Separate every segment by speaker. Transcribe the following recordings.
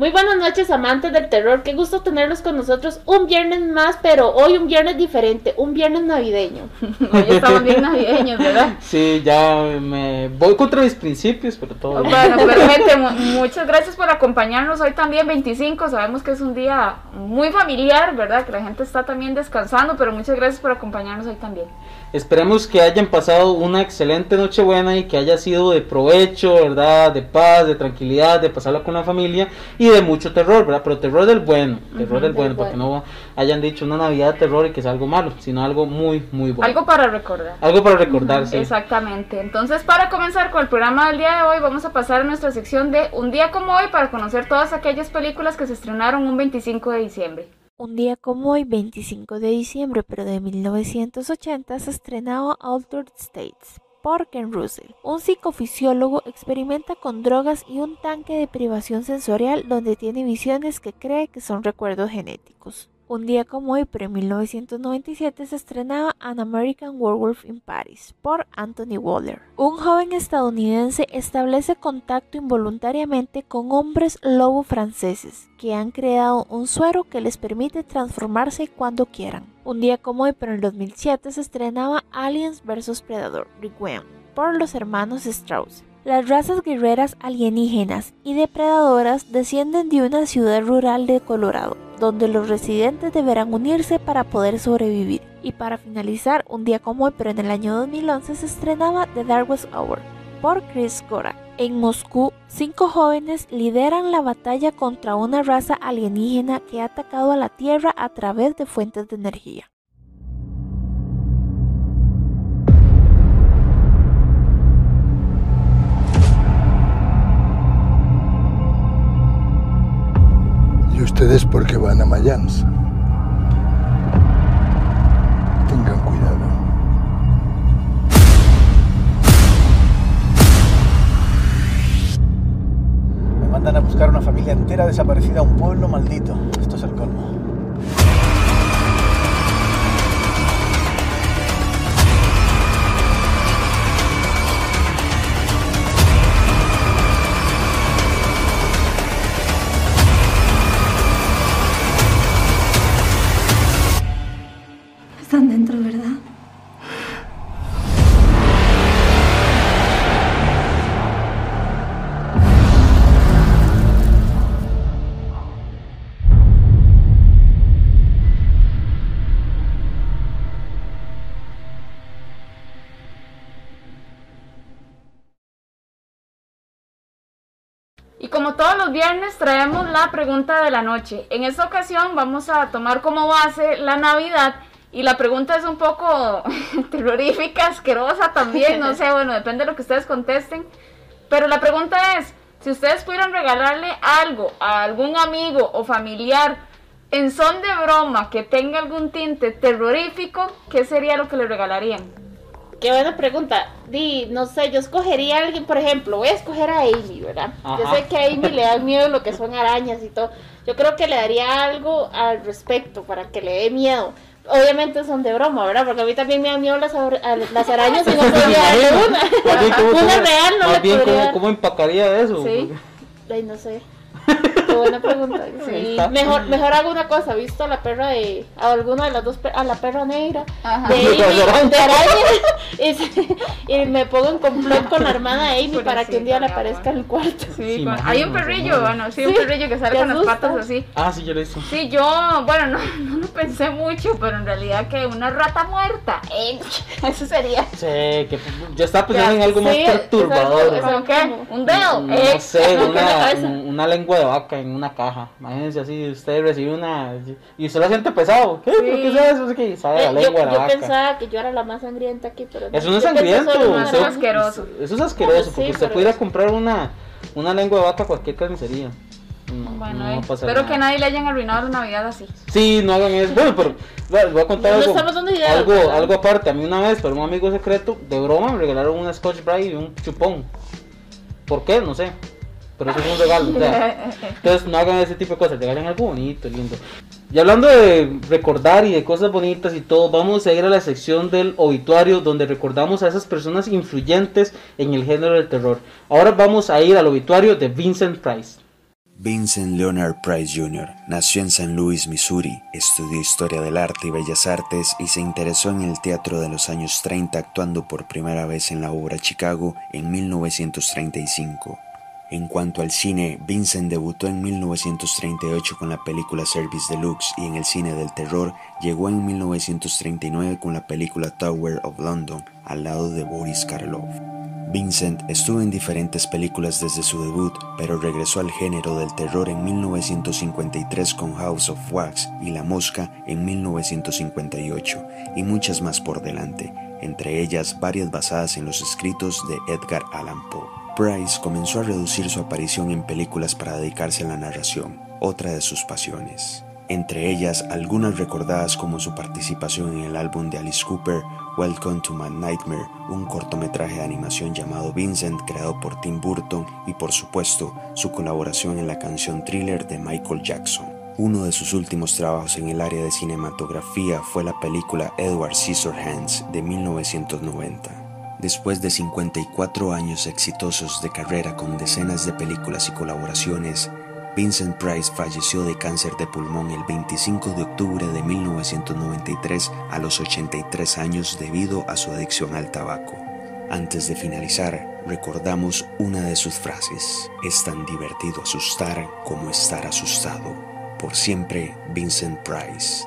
Speaker 1: Muy buenas noches, amantes del terror. Qué gusto tenerlos con nosotros un viernes más, pero hoy un viernes diferente, un viernes navideño.
Speaker 2: hoy estamos bien navideños, ¿verdad?
Speaker 3: Sí, ya me voy contra mis principios, pero todo
Speaker 2: bien. Bueno, perfecto. Muchas gracias por acompañarnos hoy también, 25. Sabemos que es un día muy familiar, ¿verdad? Que la gente está también descansando, pero muchas gracias por acompañarnos hoy también.
Speaker 3: Esperemos que hayan pasado una excelente noche buena y que haya sido de provecho, ¿verdad? De paz, de tranquilidad, de pasarla con la familia y de mucho terror, ¿verdad? Pero terror del bueno, terror del bueno, porque no hayan dicho una Navidad de terror y que sea algo malo, sino algo muy, muy bueno.
Speaker 2: Algo para recordar.
Speaker 3: Algo para recordar, sí.
Speaker 2: Exactamente. Entonces, para comenzar con el programa del día de hoy, vamos a pasar a nuestra sección de Un día como hoy para conocer todas aquellas películas que se estrenaron un 25 de diciembre.
Speaker 4: Un día como hoy, 25 de diciembre, pero de 1980, se estrenaba Altered States Ken Russell. Un psicofisiólogo experimenta con drogas y un tanque de privación sensorial donde tiene visiones que cree que son recuerdos genéticos. Un día como hoy, pero en 1997, se estrenaba An American Werewolf in Paris por Anthony Waller. Un joven estadounidense establece contacto involuntariamente con hombres lobo franceses que han creado un suero que les permite transformarse cuando quieran. Un día como hoy, pero en el 2007, se estrenaba Aliens vs Predator Requiem por los hermanos Strauss. Las razas guerreras alienígenas y depredadoras descienden de una ciudad rural de Colorado donde los residentes deberán unirse para poder sobrevivir. Y para finalizar, un día como hoy, pero en el año 2011, se estrenaba The Darkest Hour por Chris Gorak. En Moscú, cinco jóvenes lideran la batalla contra una raza alienígena que ha atacado a la Tierra a través de fuentes de energía.
Speaker 5: Ustedes porque van a Mayans. Tengan cuidado.
Speaker 6: Me mandan a buscar una familia entera desaparecida a un pueblo maldito. Esto es el colmo.
Speaker 2: Como todos los viernes traemos la pregunta de la noche. En esta ocasión vamos a tomar como base la Navidad y la pregunta es un poco terrorífica, asquerosa también, no sé, bueno, depende de lo que ustedes contesten. Pero la pregunta es, si ustedes pudieran regalarle algo a algún amigo o familiar en son de broma que tenga algún tinte terrorífico, ¿qué sería lo que le regalarían?
Speaker 1: Qué buena pregunta. Di, no sé, yo escogería a alguien, por ejemplo, voy a escoger a Amy, ¿verdad? Yo sé que a Amy le da miedo lo que son arañas y todo. Yo creo que le daría algo al respecto para que le dé miedo. Obviamente son de broma, ¿verdad? Porque a mí también me dan miedo las, las arañas y no podría darle una. una real no le
Speaker 3: bien, ¿cómo, ¿cómo, empacaría eso?
Speaker 1: Sí. Ay, no sé. Qué buena pregunta. Mejor, mejor hago una cosa, visto a la perra de. a alguna de las dos a la perra negra de, Amy, de araña y, me pongo en complot con la hermana Amy para que un día le aparezca en el cuarto.
Speaker 2: Sí, hay un perrillo, bueno, sí, un perrillo que sale con las patas así.
Speaker 3: Ah, sí, yo lo hice.
Speaker 2: Sí, yo, bueno, no, no lo pensé mucho, pero en realidad que una rata muerta, eh, eso sería.
Speaker 3: Sí, que yo estaba pensando en algo más perturbador.
Speaker 2: ¿Cómo qué? ¿Un dedo?
Speaker 3: No, eh, sé, una, una lengua de vaca en una caja. Imagínense así, usted recibe una. Y usted lo siente pesado. ¿Qué? ¿Qué es eso? Es que sabe la
Speaker 1: eh,
Speaker 3: lengua
Speaker 1: yo,
Speaker 3: de la
Speaker 1: yo pensaba que yo era la más sangrienta aquí, pero.
Speaker 3: Eso no es sangriento.
Speaker 2: Eso es asqueroso.
Speaker 3: Eso es asqueroso, porque usted pudiera comprar una, una lengua de vaca a cualquier carnicería.
Speaker 2: bueno, eh, espero que nadie le hayan arruinado la Navidad así.
Speaker 3: Sí, no hagan eso. Bueno, pero les voy a contar algo, algo, algo aparte. A mí una vez, para un amigo secreto, de broma, me regalaron una Scotch Brite y un chupón. ¿Por qué? No sé pero eso es un regalo. Entonces no hagan ese tipo de cosas, regalen algo bonito, lindo. Y hablando de recordar y de cosas bonitas y todo, vamos a ir a la sección del obituario donde recordamos a esas personas influyentes en el género del terror. Ahora vamos a ir al obituario de Vincent Price.
Speaker 7: Vincent Leonard Price Jr. nació en San Luis, Missouri, estudió historia del arte y bellas artes y se interesó en el teatro de los años 30 actuando por primera vez en la obra Chicago en 1935. En cuanto al cine, Vincent debutó en 1938 con la película Service Deluxe y en el cine del terror llegó en 1939 con la película Tower of London al lado de Boris Karloff. Vincent estuvo en diferentes películas desde su debut, pero regresó al género del terror en 1953 con House of Wax y La Mosca en 1958, y muchas más por delante, entre ellas varias basadas en los escritos de Edgar Allan Poe. Price comenzó a reducir su aparición en películas para dedicarse a la narración, otra de sus pasiones entre ellas algunas recordadas como su participación en el álbum de Alice Cooper, Welcome to My Nightmare, un cortometraje de animación llamado Vincent creado por Tim Burton y por supuesto su colaboración en la canción Thriller de Michael Jackson. Uno de sus últimos trabajos en el área de cinematografía fue la película Edward Scissorhands de 1990. Después de 54 años exitosos de carrera con decenas de películas y colaboraciones, Vincent Price falleció de cáncer de pulmón el 25 de octubre de 1993 a los 83 años debido a su adicción al tabaco. Antes de finalizar, recordamos una de sus frases. Es tan divertido asustar como estar asustado. Por siempre, Vincent Price.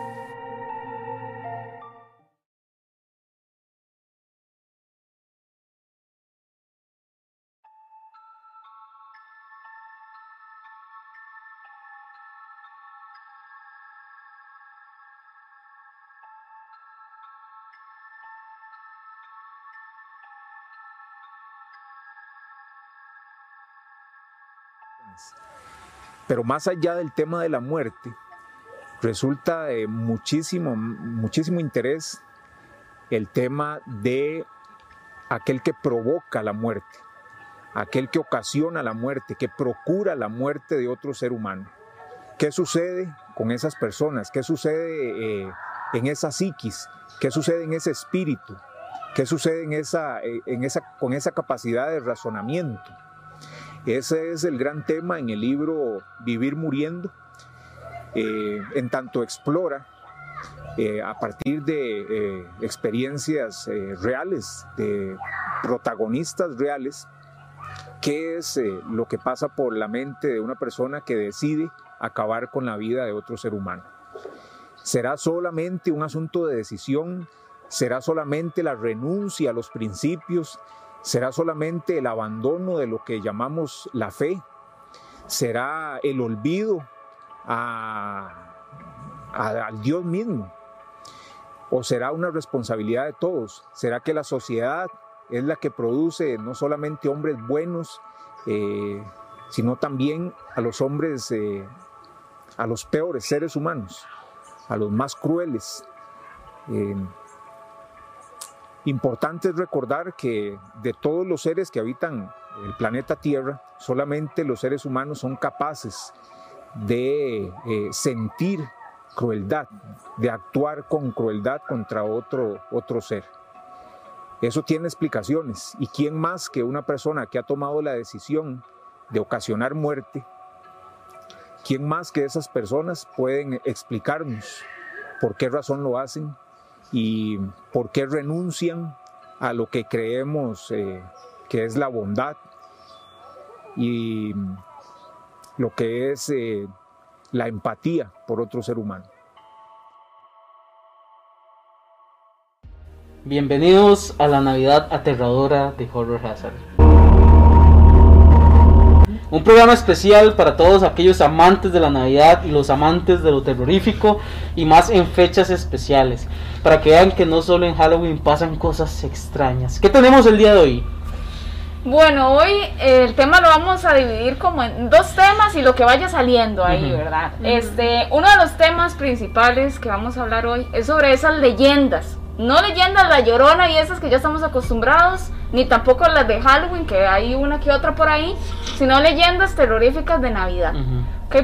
Speaker 8: Pero más allá del tema de la muerte, resulta de muchísimo, muchísimo interés el tema de aquel que provoca la muerte, aquel que ocasiona la muerte, que procura la muerte de otro ser humano. ¿Qué sucede con esas personas? ¿Qué sucede eh, en esa psiquis? ¿Qué sucede en ese espíritu? ¿Qué sucede en esa, en esa, con esa capacidad de razonamiento? Ese es el gran tema en el libro Vivir Muriendo, eh, en tanto explora eh, a partir de eh, experiencias reales, de protagonistas reales, qué es lo que pasa por la mente de una persona que decide acabar con la vida de otro ser humano. ¿Será solamente un asunto de decisión? ¿Será solamente la renuncia a los principios? ¿Será solamente el abandono de lo que llamamos la fe? ¿Será el olvido al Dios mismo? ¿O será una responsabilidad de todos? ¿Será que la sociedad es la que produce no solamente hombres buenos, eh, sino también a los hombres, eh, a los peores seres humanos, a los más crueles? Eh, Importante es recordar que de todos los seres que habitan el planeta Tierra, solamente los seres humanos son capaces de eh, sentir crueldad, de actuar con crueldad contra otro, otro ser. Eso tiene explicaciones. ¿Y quién más que una persona que ha tomado la decisión de ocasionar muerte? ¿Quién más que esas personas pueden explicarnos por qué razón lo hacen y por qué renuncian a lo que creemos eh, que es la bondad y lo que es eh, la empatía por otro ser humano.
Speaker 3: Bienvenidos a la Navidad aterradora de Horror Hazard. Un programa especial para todos aquellos amantes de la Navidad y los amantes de lo terrorífico y más en fechas especiales. Para que vean que no solo en Halloween pasan cosas extrañas. ¿Qué tenemos el día de hoy?
Speaker 2: Bueno, hoy el tema lo vamos a dividir como en dos temas y lo que vaya saliendo ahí, ¿verdad? Este, uno de los temas principales que vamos a hablar hoy es sobre esas leyendas. No leyendas la llorona y esas que ya estamos acostumbrados, ni tampoco las de Halloween, que hay una que otra por ahí, sino leyendas terroríficas de Navidad.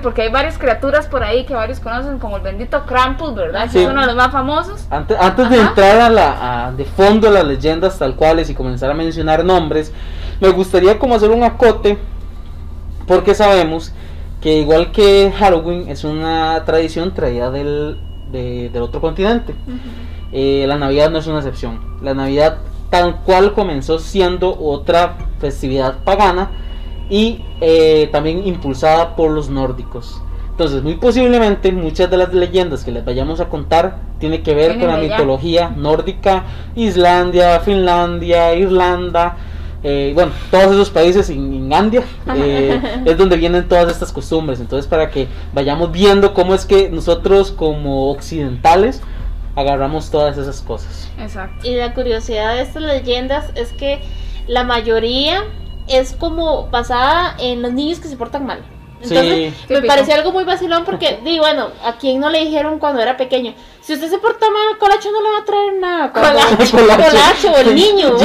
Speaker 2: porque hay varias criaturas por ahí que varios conocen, como el bendito Krampus, ¿verdad? es uno de los más famosos.
Speaker 3: Antes, antes de entrar a la, de fondo a las leyendas tal cuales y comenzar a mencionar nombres, me gustaría como hacer un acote, porque sabemos que igual que Halloween es una tradición traída del, del otro continente. Eh, la Navidad no es una excepción. La Navidad tal cual comenzó siendo otra festividad pagana y eh, también impulsada por los nórdicos. Entonces, muy posiblemente muchas de las leyendas que les vayamos a contar tiene que ver con la mitología nórdica, Islandia, Finlandia, Irlanda, eh, bueno, todos esos países en Inlandia eh, es donde vienen todas estas costumbres. Entonces, para que vayamos viendo cómo es que nosotros como occidentales agarramos todas esas cosas.
Speaker 1: Exacto. Y la curiosidad de estas leyendas es que la mayoría es como basada en los niños que se portan mal. Entonces, me pareció algo muy vacilón porque, di, bueno, a quien no le dijeron cuando era pequeño, si usted se porta mal, Colacho no le va a traer nada. Colacho, Colacho, el niño.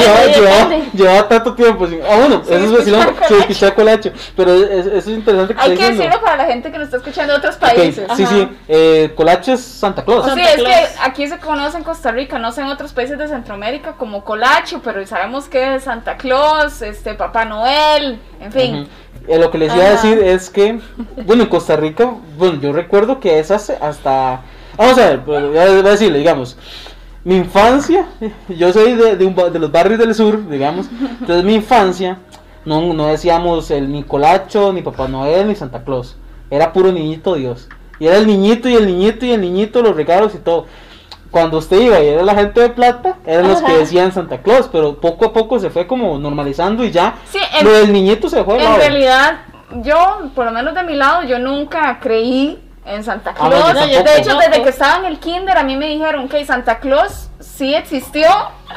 Speaker 3: Lleva, tanto tiempo. Ah, bueno, eso es vacilón, se escucha Colacho. Pero eso es interesante
Speaker 2: que Hay que decirlo para la gente que nos está escuchando de otros países.
Speaker 3: Sí, sí, eh, Colacho es Santa Claus.
Speaker 2: sí, es que aquí se conoce en Costa Rica, no sé en otros países de Centroamérica como Colacho, pero sabemos que es Santa Claus, este Papá Noel, en fin.
Speaker 3: Eh, lo que les iba a decir es que, bueno, en Costa Rica, bueno, yo recuerdo que esas hasta... Vamos a ver, pues, voy a decirle, digamos, mi infancia, yo soy de, de, los barrios del sur, digamos, entonces mi infancia, no, no decíamos el Nicolacho, ni Papá Noel, ni Santa Claus, era puro niñito Dios. Y era el niñito y el niñito y el niñito, los regalos y todo cuando usted iba y era la gente de plata, eran los que decían Santa Claus, pero poco a poco se fue como normalizando y ya lo del niñito se fue.
Speaker 2: En realidad, yo, por lo menos de mi lado, yo nunca creí en Santa ah, Claus. de hecho, desde que estaba en el kinder, a mí me dijeron que Santa Claus sí existió.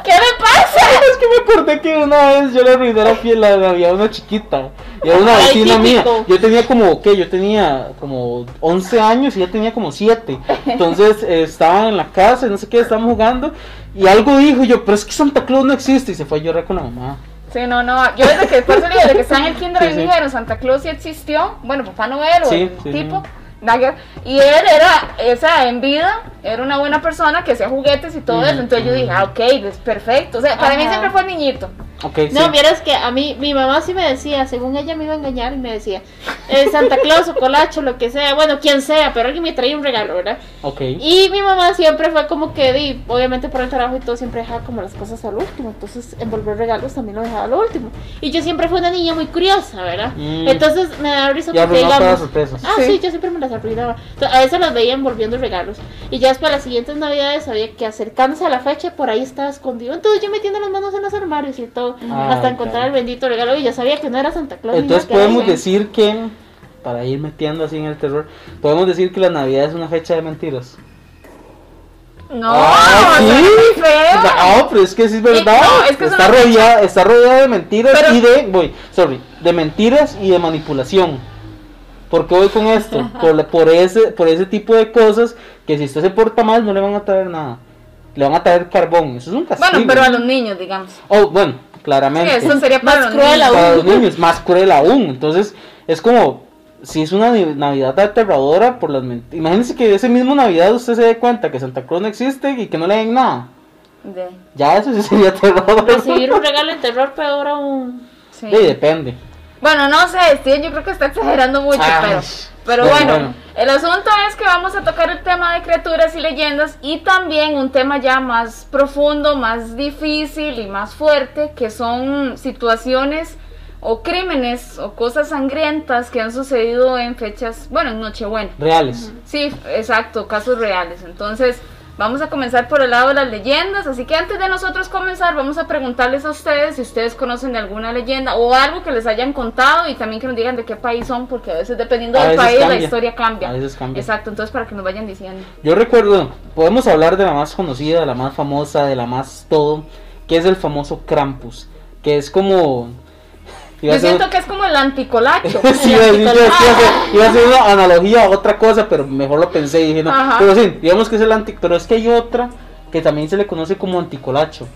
Speaker 2: ¿Qué me pasa?
Speaker 3: Es que me acordé que una vez yo le arruiné la piel a una chiquita. Y era una vecina mía. Yo tenía como, ¿qué? Yo tenía como 11 años y ella tenía como 7. Entonces eh, estaban en la casa, no sé qué, estaban jugando. Y algo dijo yo, pero es que Santa Claus no existe. Y se fue a llorar con la mamá.
Speaker 2: Sí, no, no. Yo desde que después desde que estaba en el kinder me dijeron Santa Claus sí existió. Bueno, Papá Noel o el tipo. Y él era, esa en vida, era una buena persona que hacía juguetes y todo eso. Entonces yo dije, ah, ok, es perfecto. O sea, para mí siempre fue el niñito.
Speaker 1: no, vieras que a mí, mi mamá sí me decía, según ella me iba a engañar, y me decía, eh, Santa Claus o Colacho, lo que sea, bueno, quien sea, pero alguien me traía un regalo, ¿verdad?
Speaker 3: Ok.
Speaker 1: Y mi mamá siempre fue como que, di, obviamente por el trabajo y todo, siempre dejaba como las cosas al último. Entonces, envolver regalos también lo dejaba al último. Y yo siempre fui una niña muy curiosa, ¿verdad? Mm. Entonces me da risa porque digamos. Ah, sí. yo siempre me las arruinaba. a veces las veía envolviendo regalos. Y ya después las siguientes navidades sabía que acercándose a la fecha, por ahí estaba escondido. Entonces yo metiendo las manos en los armarios y todo, ah, hasta encontrar el bendito regalo. Y yo sabía que no era Santa Claus.
Speaker 3: Entonces podemos decir que, para ir metiendo así en el terror, podemos decir que la Navidad es una fecha de mentiras.
Speaker 2: No, ah, ¿sí?
Speaker 3: No, pero es que sí es verdad. está, rodeada, está rodeada de mentiras y de, voy, sorry, de mentiras y de manipulación. ¿Por qué voy con esto? por, por, ese, por ese tipo de cosas que si usted se porta mal no le van a traer nada. Le van a traer carbón. Eso es un castigo.
Speaker 2: Bueno, pero a los niños, digamos.
Speaker 3: Oh, bueno, claramente.
Speaker 2: eso sería para
Speaker 3: más cruel aún. Para los niños, más cruel aún. Entonces, es como, si es una Navidad aterradora por las mentiras. Imagínense que ese mismo Navidad usted se dé cuenta que Santa Cruz no existe y que no le den nada. Ya eso sí sería terror.
Speaker 1: Recibir un regalo de terror peor aún.
Speaker 3: Sí. depende.
Speaker 2: Bueno, no sé, Steven yo creo que está exagerando mucho, pero, pero bueno, el asunto es que vamos a tocar el tema de criaturas y leyendas y también un tema ya más profundo, más difícil y más fuerte, que son situaciones o crímenes o cosas sangrientas que han sucedido en fechas, bueno, en Nochebuena.
Speaker 3: Reales.
Speaker 2: Sí, exacto, casos reales. Entonces, Vamos a comenzar por el lado de las leyendas, así que antes de nosotros comenzar vamos a preguntarles a ustedes si ustedes conocen de alguna leyenda o algo que les hayan contado y también que nos digan de qué país son, porque a veces dependiendo del país la historia cambia.
Speaker 3: A veces cambia.
Speaker 2: Exacto, entonces para que nos vayan diciendo.
Speaker 3: Yo recuerdo, podemos hablar de la más conocida, de la más famosa, de la más todo, que es el famoso Krampus, que es como
Speaker 2: yo siento que es como el anticolacho.
Speaker 3: sí, iba, a hacer una analogía a otra cosa, pero mejor lo pensé y dije no. Pero sí, digamos que es el anti. Pero es que hay otra que también se le conoce como anticolacho.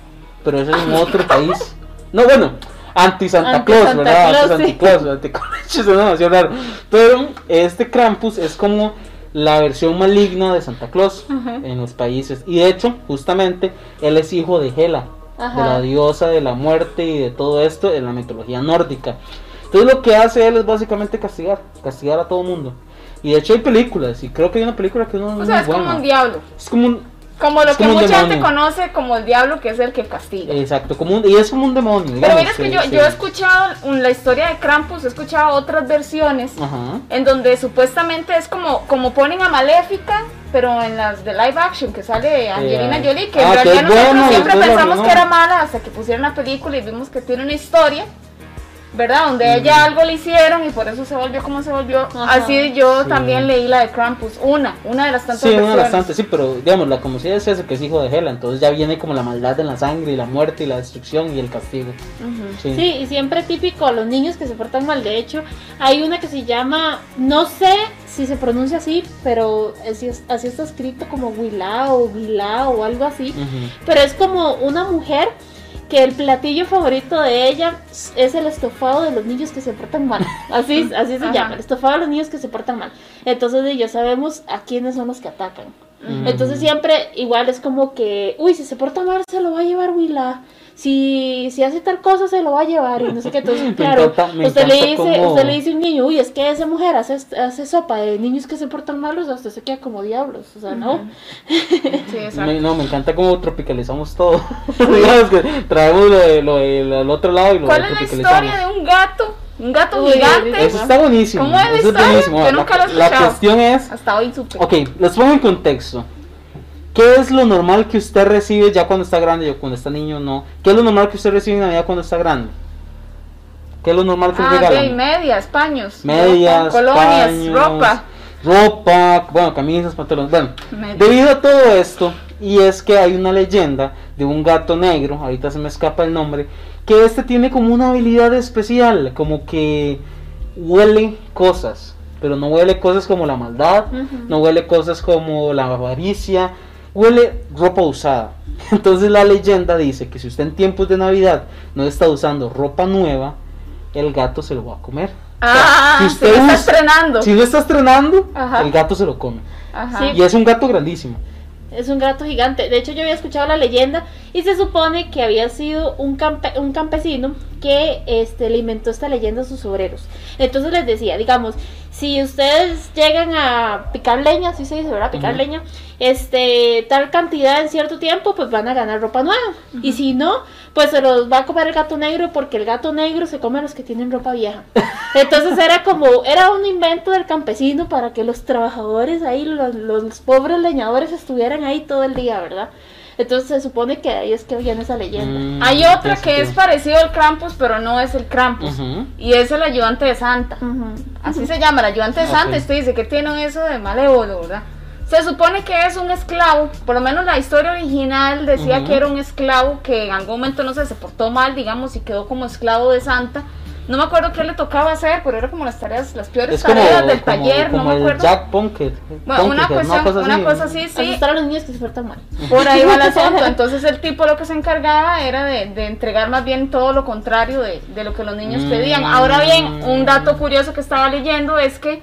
Speaker 3: Pero eso es en otro país. No, bueno, anti Santa Claus, ¿verdad? Anti Santa Claus, anticolacho es demasiado raro. Pero este Krampus es como la versión maligna de Santa Claus en los países. Y de hecho, justamente, él es hijo de Hela de la diosa de la muerte y de todo esto en la mitología nórdica. Entonces lo que hace él es básicamente castigar, castigar a todo mundo. Y de hecho hay películas, y creo que hay una película que no
Speaker 2: o sea, es como un diablo.
Speaker 3: Es como un,
Speaker 2: como lo que mucha gente conoce como el diablo, que es el que castiga.
Speaker 3: Exacto, como y es como un demonio.
Speaker 2: Pero mira, es que yo, yo he escuchado la historia de Krampus, he escuchado otras versiones en donde supuestamente es como, como ponen a Maléfica, pero en las de live action que sale Angelina Jolie, que en ah, realidad nosotros siempre pensamos que era mala hasta que pusieron la película y vimos que tiene una historia. ¿Verdad? Donde ella algo le hicieron y por eso se volvió como se volvió. Así yo también leí la de Krampus, una, una de las tantas.
Speaker 3: Sí, una de las tantas, sí, pero digamos, la como si es eso, que es hijo de Hela, entonces ya viene como la maldad en la sangre y la muerte y la destrucción y el castigo.
Speaker 1: sí. y siempre típico los niños que se portan mal. De hecho, hay una que se llama, no sé si se pronuncia así, pero así, así está escrito como Willa o Willa o algo así, pero es como una mujer que el platillo favorito de ella es el estofado de los niños que se portan mal. Así, así se llama, el estofado de los niños que se portan mal. Entonces ya sabemos a quiénes son los que atacan. Entonces siempre igual es como que, uy, si se porta mal se lo va a llevar Willa si, si hace tal cosa se lo va a llevar y no sé qué. Entonces, claro, usted, le dice, usted le dice a un niño, uy, es que esa mujer hace, hace sopa de niños que se portan malos, usted se queda como diablos, o sea, ¿no?
Speaker 3: no, me encanta cómo tropicalizamos todo. Digamos que traemos lo, de, lo, del otro lado y lo
Speaker 2: ¿Cuál es la historia de un gato? Un gato gigante.
Speaker 3: Eso está buenísimo.
Speaker 2: ¿Cómo es la
Speaker 3: buenísimo.
Speaker 2: Yo nunca lo he
Speaker 3: escuchado. La cuestión es.
Speaker 2: Hasta hoy supe.
Speaker 3: Ok, les pongo en contexto. ¿Qué es lo normal que usted recibe ya cuando está grande? Yo cuando está niño no. ¿Qué es lo normal que usted recibe en Navidad cuando está grande? ¿Qué es lo normal que ah, regalan?
Speaker 2: medias, paños.
Speaker 3: Medias,
Speaker 2: colonias, ropa.
Speaker 3: Ropa, bueno, camisas, pantalones. Bueno, debido a todo esto, y es que hay una leyenda de un gato negro, ahorita se me escapa el nombre, que este tiene como una habilidad especial, como que huele cosas, pero no huele cosas como la maldad, no huele cosas como la avaricia, huele ropa usada. Entonces la leyenda dice que si usted en tiempos de Navidad no está usando ropa nueva, el gato se lo va a comer.
Speaker 2: Ah, si usted está estrenando.
Speaker 3: Si no está estrenando, el gato se lo come. Y es un gato grandísimo.
Speaker 1: Es un gato gigante. De hecho, yo había escuchado la leyenda y se supone que había sido un, un campesino que este, le inventó esta leyenda a sus obreros. Entonces les decía, digamos, si ustedes llegan a picar leña, así se dice, ¿verdad? Picar leña, este, tal cantidad en cierto tiempo, pues van a ganar ropa nueva. Y si no, pues se los va a comer el gato negro porque el gato negro se come a los que tienen ropa vieja. Entonces era como, era un invento del campesino para que los trabajadores ahí, los, los pobres leñadores estuvieran ahí todo el día, ¿verdad? Entonces se supone que ahí es que viene esa leyenda.
Speaker 2: Mm, Hay otra que es parecido al Krampus, pero no es el Krampus. Y es el ayudante de Santa. Así se llama, el ayudante de Santa. Usted dice que tiene eso de malévolo, ¿verdad? Se supone que es un esclavo, por lo menos la historia original decía que era un esclavo que en algún momento, no sé, se portó mal, digamos, y quedó como esclavo de Santa no me acuerdo qué le tocaba hacer, pero era como las tareas, las peores tareas del taller, no me acuerdo.
Speaker 3: Jack Punkett.
Speaker 2: Bueno, una, cosa, una cosa así, sí.
Speaker 1: A los niños que se portan mal.
Speaker 2: Por ahí va el asunto. Entonces el tipo lo que se encargaba era de, de entregar más bien todo lo contrario de, de lo que los niños pedían. Ahora bien, un dato curioso que estaba leyendo es que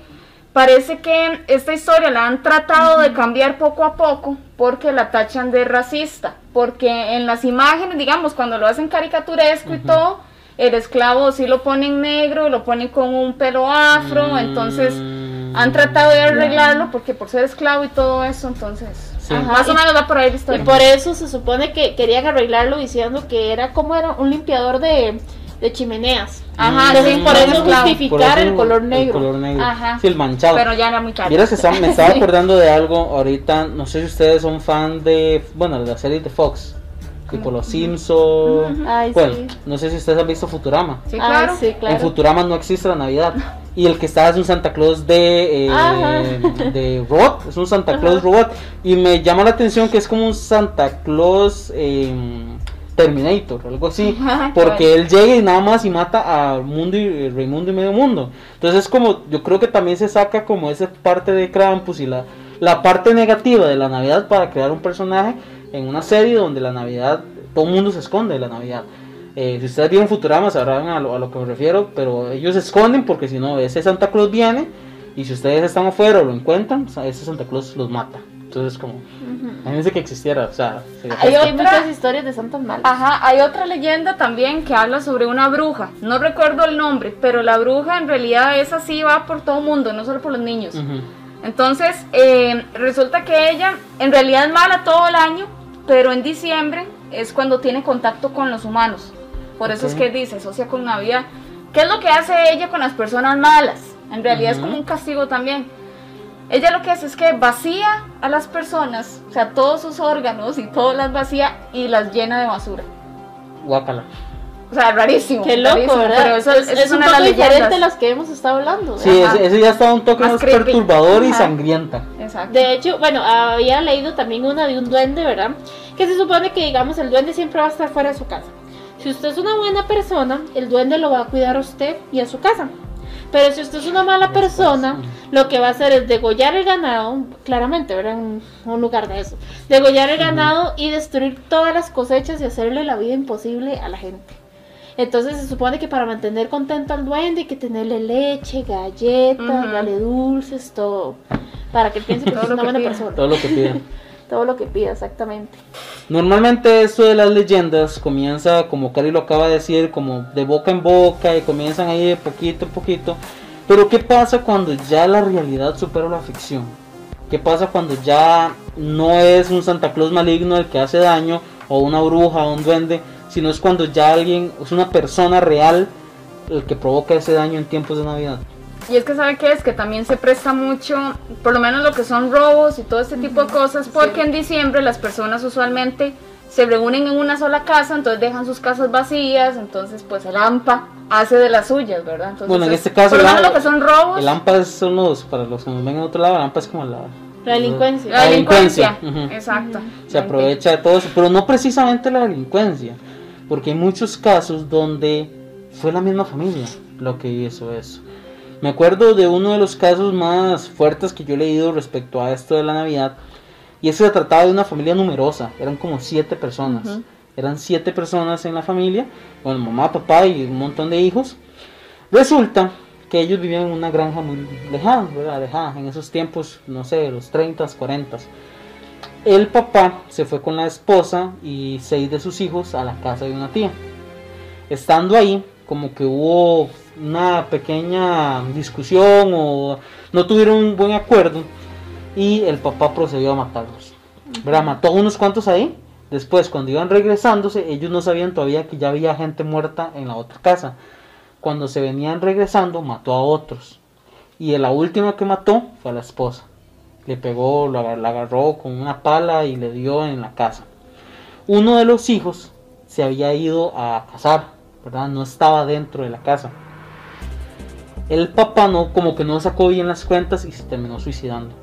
Speaker 2: parece que esta historia la han tratado de cambiar poco a poco porque la tachan de racista. Porque en las imágenes, digamos, cuando lo hacen caricaturesco y todo el esclavo sí lo ponen negro, lo ponen con un pelo afro, entonces han tratado de arreglarlo porque por ser esclavo y todo eso, entonces más o menos va por ahí la historia.
Speaker 1: Y por eso se supone que querían arreglarlo diciendo que era como era un limpiador de, chimeneas. Ajá, entonces por eso justificar el color negro.
Speaker 3: El color negro. Ajá. Sí, el manchado.
Speaker 2: Pero ya era muy caro.
Speaker 3: Mira, me estaba acordando de algo ahorita, no sé si ustedes son fan de, bueno, de la serie de Fox tipo Los Simpsons. bueno, no sé si ustedes han visto Futurama.
Speaker 2: Sí, claro.
Speaker 3: En Futurama no existe la Navidad. Y el que está es un Santa Claus de, eh, de robot, es un Santa Claus robot. Y me llama la atención que es como un Santa Claus em, Terminator, algo así. Porque él llega y nada más y mata al mundo y el Raimundo y medio mundo. Entonces es como, yo creo que también se saca como esa parte de Krampus y la, la parte negativa de la Navidad para crear un personaje en una serie donde la Navidad, todo el mundo se esconde de la Navidad. Eh, si ustedes vieron Futurama sabrán a lo, a lo que me refiero, pero ellos se esconden porque si no, ese Santa Claus viene y si ustedes están afuera o lo encuentran, ese Santa Claus los mata. Entonces, como, imagínense que existiera, o sea,
Speaker 1: hay, hay muchas historias de santas malas.
Speaker 2: Ajá, hay otra leyenda también que habla sobre una bruja. No recuerdo el nombre, pero la bruja en realidad es así, va por todo el mundo, no solo por los niños. Entonces, eh, resulta que ella en realidad es mala todo el año, pero en diciembre es cuando tiene contacto con los humanos. Por eso es que dice, asocia con Navidad. ¿Qué es lo que hace ella con las personas malas? En realidad es como un castigo también ella lo que hace es que vacía a las personas, o sea, todos sus órganos y todas las vacía y las llena de basura.
Speaker 3: Guácala.
Speaker 2: O sea, rarísimo.
Speaker 1: Qué loco, ¿verdad? Pero eso es, es, una un poco diferente de las que hemos estado hablando.
Speaker 3: Sí, ese, ya estaba un toque más, perturbador y sangrienta.
Speaker 1: Exacto. De hecho, bueno, había leído también una de un duende, ¿verdad? Que se supone que, digamos, el duende siempre va a estar fuera de su casa. Si usted es una buena persona, el duende lo va a cuidar a usted y a su casa. Pero si usted es una mala persona, lo que va a hacer es degollar el ganado, claramente, ¿verdad? Un, un lugar de eso. Degollar el ganado y destruir todas las cosechas y hacerle la vida imposible a la gente. Entonces se supone que para mantener contento al duende hay que tenerle leche, galletas, darle dulces, todo. Para que piense que es una buena persona.
Speaker 3: Todo lo que pida.
Speaker 1: todo lo que pida, exactamente.
Speaker 3: Normalmente esto de las leyendas comienza, como Cari lo acaba de decir, como de boca en boca y comienzan ahí de poquito en poquito. Pero ¿qué pasa cuando ya la realidad supera la ficción? ¿Qué pasa cuando ya no es un Santa Claus maligno el que hace daño o una bruja o un duende, sino es cuando ya alguien es una persona real el que provoca ese daño en tiempos de Navidad?
Speaker 2: Y es que sabe que es que también se presta mucho, por lo menos lo que son robos y todo este tipo de cosas, porque en diciembre las personas usualmente se reúnen en una sola casa, entonces dejan sus casas vacías, entonces pues el AMPA hace de las suyas, ¿verdad? Entonces,
Speaker 3: bueno, en este caso,
Speaker 2: por lo menos lo que son robos.
Speaker 3: El AMPA son los, para los que nos ven en otro lado, el AMPA es como la...
Speaker 1: La delincuencia.
Speaker 2: La delincuencia, exacto.
Speaker 3: Se aprovecha de todo eso, pero no precisamente la delincuencia, porque hay muchos casos donde fue la misma familia lo que hizo eso. Me acuerdo de uno de los casos más fuertes que yo he leído respecto a esto de la Navidad. Y ese se trataba de una familia numerosa. Eran como siete personas. Eran siete personas en la familia. Bueno, mamá, papá y un montón de hijos. Resulta que ellos vivían en una granja muy lejana, ¿verdad? Lejana. En esos tiempos, no sé, los 30, 40. El papá se fue con la esposa y seis de sus hijos a la casa de una tía. Estando ahí, como que hubo una pequeña discusión o no tuvieron un buen acuerdo y el papá procedió a matarlos. ¿verdad? Mató a unos cuantos ahí. Después, cuando iban regresándose, ellos no sabían todavía que ya había gente muerta en la otra casa. Cuando se venían regresando, mató a otros. Y la última que mató fue a la esposa. Le pegó, la agarró con una pala y le dio en la casa. Uno de los hijos se había ido a casar no estaba dentro de la casa. El papá no, como que no sacó bien las cuentas y se terminó suicidando.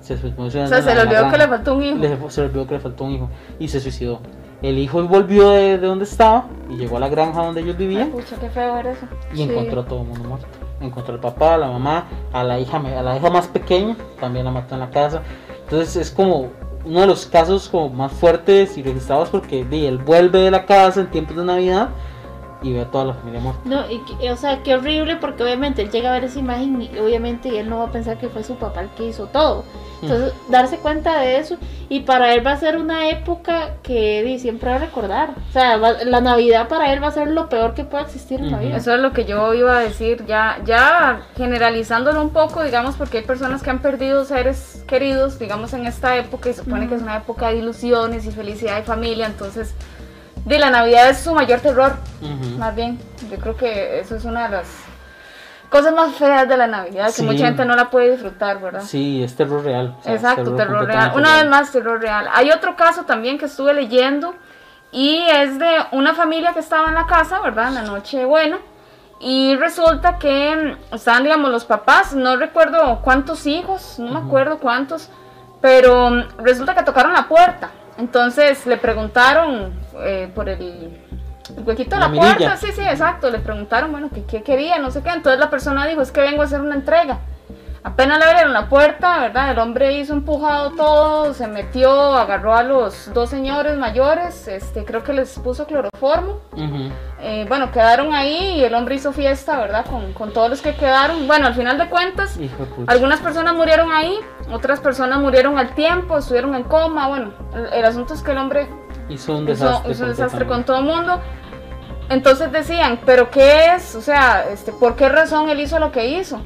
Speaker 2: Se, o sea, se le olvidó que le faltó un hijo.
Speaker 3: se le olvidó que le faltó un hijo y se suicidó. El hijo volvió de, donde estaba y llegó a la granja donde ellos vivían.
Speaker 2: qué feo era eso.
Speaker 3: Y encontró a todo el mundo muerto. Encontró al papá, a la mamá, a la hija, a la hija más pequeña, también la mató en la casa. Entonces es como uno de los casos como más fuertes y registrados porque él vuelve de la casa en tiempos de Navidad y ve a toda la familia muerta.
Speaker 1: No, y, o sea, qué horrible porque obviamente él llega a ver esa imagen y obviamente él no va a pensar que fue su papá el que hizo todo. Entonces, darse cuenta de eso y para él va a ser una época que siempre va a recordar. O sea, la Navidad para él va a ser lo peor que pueda existir en la vida.
Speaker 2: Eso es lo que yo iba a decir, ya, ya generalizándolo un poco, digamos, porque hay personas que han perdido seres queridos, digamos, en esta época y se supone que es una época de ilusiones y felicidad y familia, entonces de la Navidad es su mayor terror, más bien. Yo creo que eso es una de las cosas más feas de la Navidad, que mucha gente no la puede disfrutar, ¿verdad?
Speaker 3: Sí, es terror real.
Speaker 2: Exacto, terror, real. Una vez más, terror real. Hay otro caso también que estuve leyendo y es de una familia que estaba en la casa, ¿verdad? En la noche buena. Y resulta que estaban, digamos, los papás, no recuerdo cuántos hijos, no me acuerdo cuántos, pero resulta que tocaron la puerta. Entonces le preguntaron eh, por el, huequito de la, puerta, sí, sí, exacto, le preguntaron, bueno, ¿qué, qué quería, no sé qué. Entonces la persona dijo, es que vengo a hacer una entrega. Apenas le abrieron la puerta, ¿verdad? El hombre hizo empujado todo, se metió, agarró a los dos señores mayores, este, creo que les puso cloroformo. Eh, bueno, quedaron ahí y el hombre hizo fiesta, ¿verdad? Con, con todos los que quedaron. Bueno, al final de cuentas, algunas personas murieron ahí, otras personas murieron al tiempo, estuvieron en coma. Bueno, el, asunto es que el hombre
Speaker 3: hizo un desastre,
Speaker 2: hizo un desastre con todo el mundo. Entonces decían, ¿pero qué es? O sea, este, ¿por qué razón él hizo lo que hizo?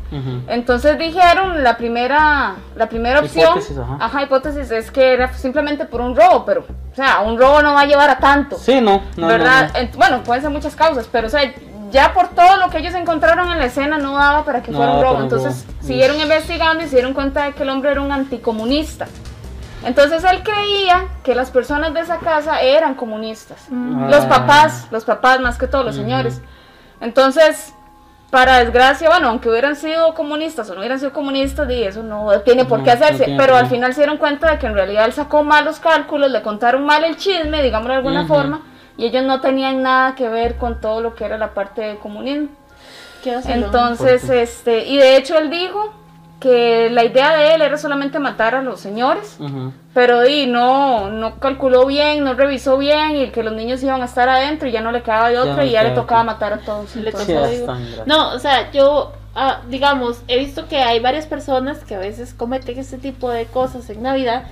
Speaker 2: Entonces dijeron, la primera, la primera opción, hipótesis, ajá. hipótesis es que era simplemente por un robo, pero, o sea, un robo no va a llevar a tanto.
Speaker 3: Sí, no,
Speaker 2: no ¿verdad? bueno, pueden ser muchas causas, pero, o sea, ya por todo lo que ellos encontraron en la escena no daba para que fuera un robo. Entonces siguieron investigando y se dieron cuenta de que el hombre era un anticomunista. Entonces él creía que las personas de esa casa eran comunistas. Mm. Los papás, los papás más que todos los señores. Entonces, para desgracia, bueno, aunque hubieran sido comunistas o no hubieran sido comunistas, y eso no tiene por qué hacerse, pero al final se dieron cuenta de que en realidad él sacó malos cálculos, le contaron mal el chisme, digamos de alguna forma, y ellos no tenían nada que ver con todo lo que era la parte del comunismo. Entonces, este, y de hecho él dijo que la idea de él era solamente matar a los señores, pero y no, no calculó bien, no revisó bien y que los niños iban a estar adentro y ya no le quedaba de otra y ya le tocaba matar a todos.
Speaker 1: no, o sea, yo, ah, digamos, he visto que hay varias personas que a veces cometen este tipo de cosas en Navidad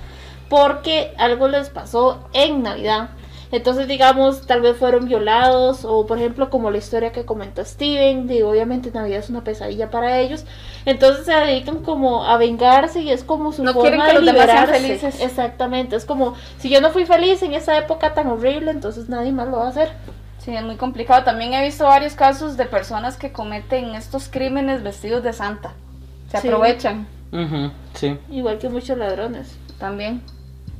Speaker 1: porque algo les pasó en Navidad. Entonces, digamos, tal vez fueron violados o, por ejemplo, como la historia que comenta Steven, digo, obviamente Navidad es una pesadilla para ellos. Entonces se dedican como a vengarse y es como su
Speaker 2: no quieren que los demás sean felices.
Speaker 1: Exactamente, es como si yo no fui feliz en esa época tan horrible, entonces nadie más lo va a hacer.
Speaker 2: Sí, es muy complicado. También he visto varios casos de personas que cometen estos crímenes vestidos de santa. Se aprovechan.
Speaker 3: sí.
Speaker 1: Igual que muchos ladrones.
Speaker 2: También.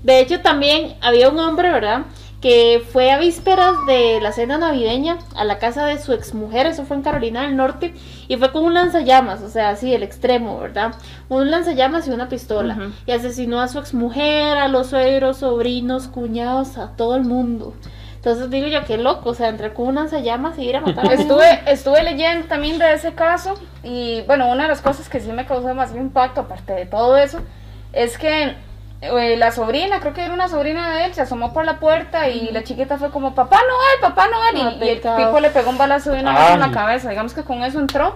Speaker 1: De hecho, también había un hombre, ¿verdad? Que fue a vísperas de la cena navideña a la casa de su exmujer, eso fue en Carolina del Norte, y fue con un lanzallamas, o sea, así el extremo, ¿verdad? Un lanzallamas y una pistola. Y asesinó a su exmujer, a los suegros, sobrinos, cuñados, a todo el mundo. Entonces digo yo, qué loco, o sea, entré con un lanzallamas y ir a matar a
Speaker 2: estuve, estuve leyendo también de ese caso, y bueno, una de las cosas que sí me causó más impacto, aparte de todo eso, es que eh, la sobrina, creo que era una sobrina de él, se asomó por la puerta y la chiquita fue como, papá Noel, papá Noel, y, el tipo le pegó un balazo de una vez en la cabeza, digamos que con eso entró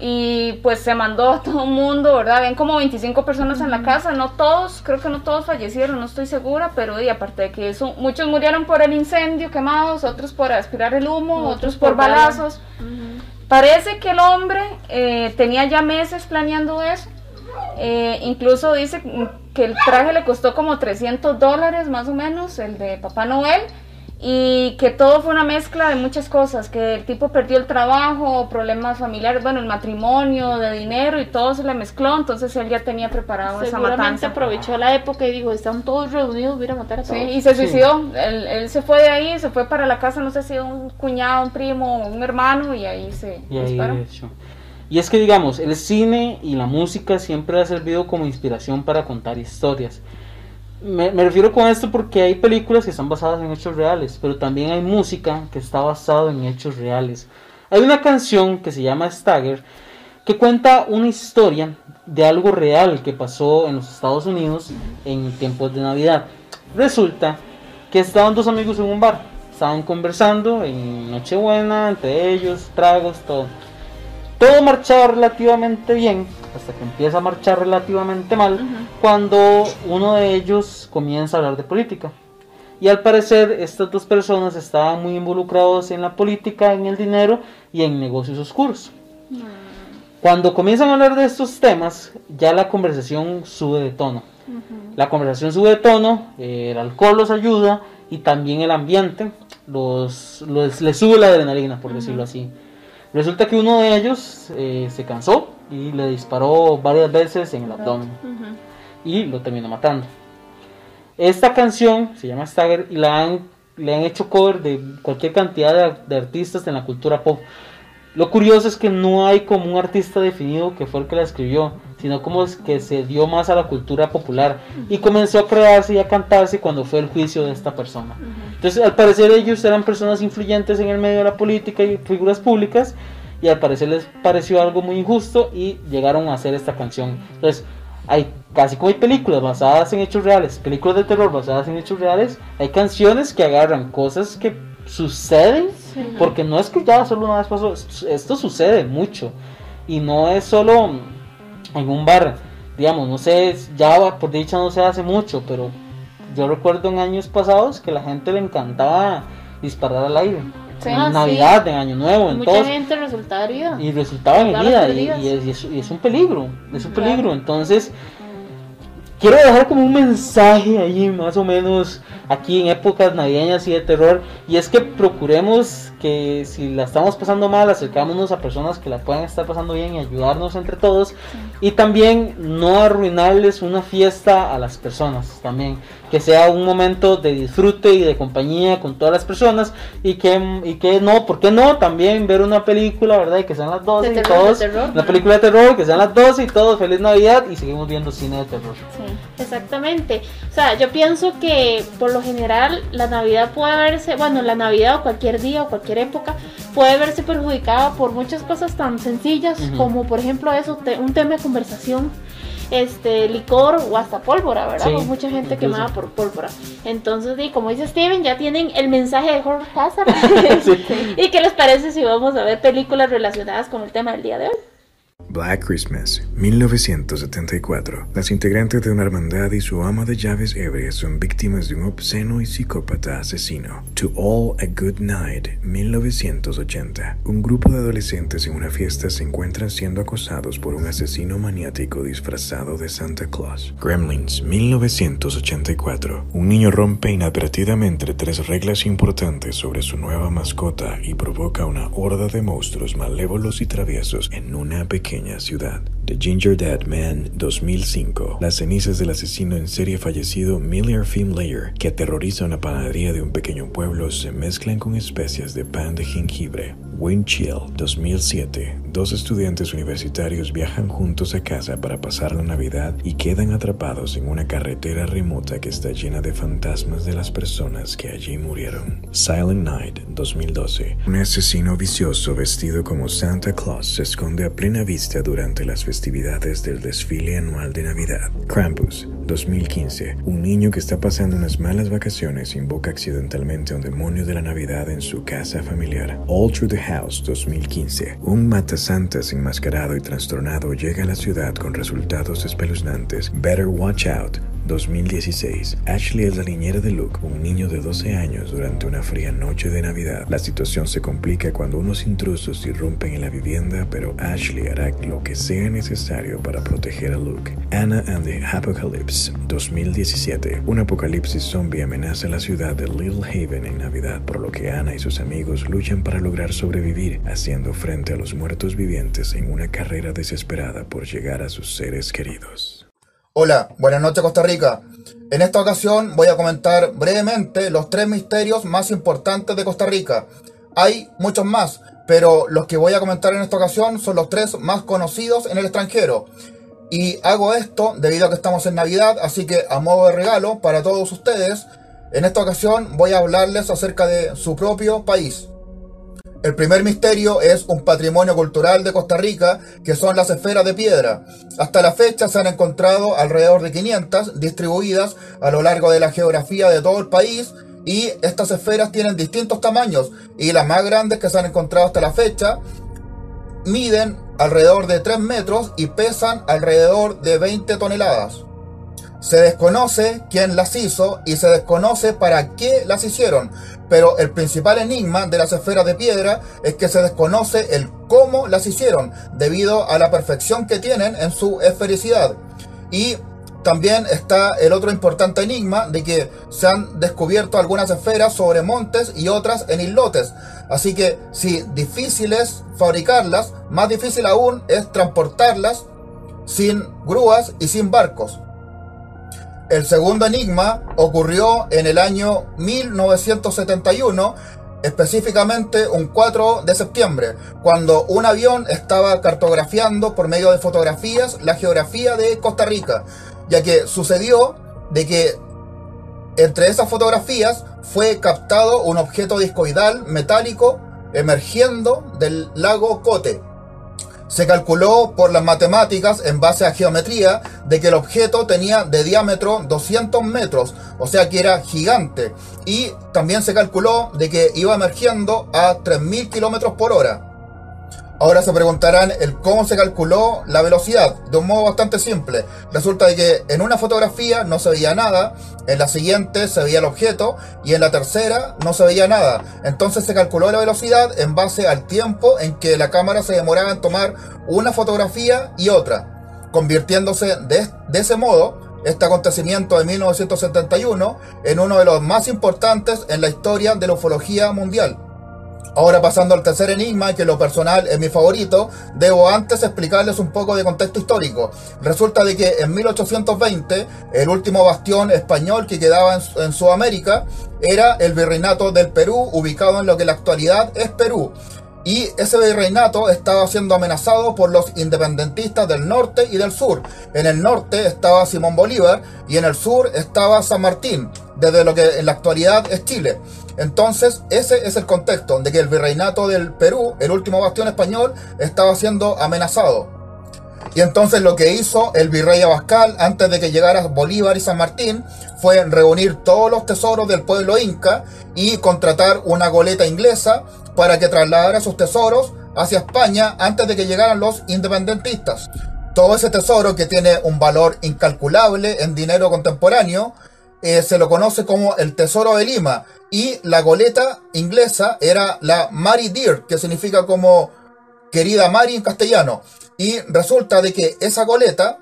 Speaker 2: y pues se mandó a todo el mundo, ¿verdad? Habían como 25 personas en la casa, no todos, creo que no todos fallecieron, no estoy segura, pero y aparte de que eso, muchos murieron por el incendio quemados, otros por aspirar el humo, otros, por, balazos. Parece que el hombre eh, tenía ya meses planeando eso eh, incluso dice que el traje le costó como 300 dólares más o menos, el de Papá Noel, y que todo fue una mezcla de muchas cosas, que el tipo perdió el trabajo, problemas familiares, bueno, el matrimonio, de dinero y todo se le mezcló, entonces él ya tenía preparado esa matanza.
Speaker 1: aprovechó la época y dijo, están todos reunidos, voy a matar a todos.
Speaker 2: Sí, y se suicidó, él, se fue de ahí, se fue para la casa, no sé si un cuñado, un primo, un hermano, y ahí se disparó.
Speaker 3: Y es que digamos, el cine y la música siempre ha servido como inspiración para contar historias. Me, refiero con esto porque hay películas que están basadas en hechos reales, pero también hay música que está basada en hechos reales. Hay una canción que se llama Stagger que cuenta una historia de algo real que pasó en los Estados Unidos en tiempos de Navidad. Resulta que estaban dos amigos en un bar, estaban conversando en Nochebuena, entre ellos, tragos, todo todo marchaba relativamente bien, hasta que empieza a marchar relativamente mal, cuando uno de ellos comienza a hablar de política. Y al parecer estas dos personas estaban muy involucrados en la política, en el dinero y en negocios oscuros. Cuando comienzan a hablar de estos temas, ya la conversación sube de tono. La conversación sube de tono, el alcohol los ayuda y también el ambiente los, les sube la adrenalina, por decirlo así. Resulta que uno de ellos eh, se cansó y le disparó varias veces en el abdomen y lo terminó matando. Esta canción se llama Stagger y la han, le han hecho cover de cualquier cantidad de, artistas en la cultura pop. Lo curioso es que no hay como un artista definido que fue el que la escribió, sino como es que se dio más a la cultura popular y comenzó a crearse y a cantarse cuando fue el juicio de esta persona. Entonces, al parecer ellos eran personas influyentes en el medio de la política y figuras públicas y al parecer les pareció algo muy injusto y llegaron a hacer esta canción. Entonces, hay casi como hay películas basadas en hechos reales, películas de terror basadas en hechos reales, hay canciones que agarran cosas que suceden, porque no es que ya solo una vez pasó, esto sucede mucho y no es solo en un bar, digamos, no sé, ya por dicha no se hace mucho, pero yo recuerdo en años pasados que la gente le encantaba disparar al aire. en ah, Navidad, en Año Nuevo, en
Speaker 1: Mucha gente resultaba herida.
Speaker 3: Y resultaba en herida, y, y, es, y, es, un peligro, es un peligro. Entonces, quiero dejar como un mensaje ahí, más o menos, aquí en épocas navideñas y de terror, y es que procuremos que si la estamos pasando mal, acercámonos a personas que la puedan estar pasando bien y ayudarnos entre todos, y también no arruinarles una fiesta a las personas, también que sea un momento de disfrute y de compañía con todas las personas, y que, y que no, ¿por qué no? También ver una película, ¿verdad? Y que sean las 12 y todos, una película de terror, que sean las 12 y todos, feliz Navidad, y seguimos viendo cine de terror.
Speaker 1: Sí, exactamente. O sea, yo pienso que por lo general la Navidad puede verse, bueno, la Navidad o cualquier día o cualquier época puede verse perjudicada por muchas cosas tan sencillas como por ejemplo eso, un tema de conversación este licor o hasta pólvora, ¿verdad? mucha gente quemada por pólvora. Entonces, y como dice Steven, ya tienen el mensaje de Horror Hazard. ¿Y qué les parece si vamos a ver películas relacionadas con el tema del día de hoy?
Speaker 9: Black Christmas, 1974. Las integrantes de una hermandad y su ama de llaves ebria son víctimas de un obsceno y psicópata asesino. To All a Good Night, 1980. Un grupo de adolescentes en una fiesta se encuentran siendo acosados por un asesino maniático disfrazado de Santa Claus. Gremlins, 1984. Un niño rompe inadvertidamente tres reglas importantes sobre su nueva mascota y provoca una horda de monstruos malévolos y traviesos en una pequeña ciudad. The Ginger Dead Man 2005. Las cenizas del asesino en serie fallecido Miller Layer, que aterroriza una panadería de un pequeño pueblo, se mezclan con especias de pan de jengibre. Wind Chill 2007. Dos estudiantes universitarios viajan juntos a casa para pasar la Navidad y quedan atrapados en una carretera remota que está llena de fantasmas de las personas que allí murieron. Silent Night 2012. Un asesino vicioso vestido como Santa Claus se esconde a plena vista durante las festividades del desfile anual de Navidad. Krampus 2015. Un niño que está pasando unas malas vacaciones invoca accidentalmente a un demonio de la Navidad en su casa familiar. All Through the House 2015. Un matasantas enmascarado y trastornado llega a la ciudad con resultados espeluznantes. Better Watch Out 2016. Ashley es la niñera de Luke, un niño de 12 años, durante una fría noche de Navidad. La situación se complica cuando unos intrusos irrumpen en la vivienda, pero Ashley hará lo que sea necesario para proteger a Luke. Anna and the Apocalypse 2017. Un apocalipsis zombie amenaza la ciudad de Little Haven en Navidad, por lo que Anna y sus amigos luchan para lograr sobrevivir, haciendo frente a los muertos vivientes en una carrera desesperada por llegar a sus seres queridos.
Speaker 10: Hola, buenas noches Costa Rica. En esta ocasión voy a comentar brevemente los tres misterios más importantes de Costa Rica. Hay muchos más, pero los que voy a comentar en esta ocasión son los tres más conocidos en el extranjero. Y hago esto debido a que estamos en Navidad, así que a modo de regalo para todos ustedes, en esta ocasión voy a hablarles acerca de su propio país. El primer misterio es un patrimonio cultural de Costa Rica, que son las esferas de piedra. Hasta la fecha se han encontrado alrededor de 500 distribuidas a lo largo de la geografía de todo el país y estas esferas tienen distintos tamaños y las más grandes que se han encontrado hasta la fecha miden alrededor de 3 metros y pesan alrededor de 20 toneladas. Se desconoce quién las hizo y se desconoce para qué las hicieron, pero el principal enigma de las esferas de piedra es que se desconoce el cómo las hicieron, debido a la perfección que tienen en su esfericidad. Y también está el otro importante enigma de que se han descubierto algunas esferas sobre montes y otras en islotes. Así que si difícil es fabricarlas, más difícil aún es transportarlas sin grúas y sin barcos. El segundo enigma ocurrió en el año 1971, específicamente un 4 de septiembre, cuando un avión estaba cartografiando por medio de fotografías la geografía de Costa Rica, ya que sucedió de que entre esas fotografías fue captado un objeto discoidal metálico emergiendo del lago Cote. Se calculó por las matemáticas en base a geometría de que el objeto tenía de diámetro 200 metros, o sea que era gigante. Y también se calculó de que iba emergiendo a 3.000 kilómetros por hora. Ahora se preguntarán el cómo se calculó la velocidad, de un modo bastante simple. Resulta que en una fotografía no se veía nada, en la siguiente se veía el objeto y en la tercera no se veía nada. Entonces se calculó la velocidad en base al tiempo en que la cámara se demoraba en tomar una fotografía y otra, convirtiéndose de ese modo este acontecimiento de 1971 en uno de los más importantes en la historia de la ufología mundial. Ahora pasando al tercer enigma, que lo personal es mi favorito, debo antes explicarles un poco de contexto histórico. Resulta de que en 1820 el último bastión español que quedaba en, Sudamérica era el virreinato del Perú, ubicado en lo que en la actualidad es Perú. Y ese virreinato estaba siendo amenazado por los independentistas del norte y del sur. En el norte estaba Simón Bolívar y en el sur estaba San Martín, desde lo que en la actualidad es Chile. Entonces, ese es el contexto de que el virreinato del Perú, el último bastión español, estaba siendo amenazado. Y entonces lo que hizo el virrey Abascal antes de que llegara Bolívar y San Martín fue reunir todos los tesoros del pueblo inca y contratar una goleta inglesa para que trasladara sus tesoros hacia España antes de que llegaran los independentistas. Todo ese tesoro que tiene un valor incalculable en dinero contemporáneo eh, se lo conoce como el Tesoro de Lima y la goleta inglesa era la Mary Dear, que significa como querida Mary en castellano. Y resulta de que esa goleta,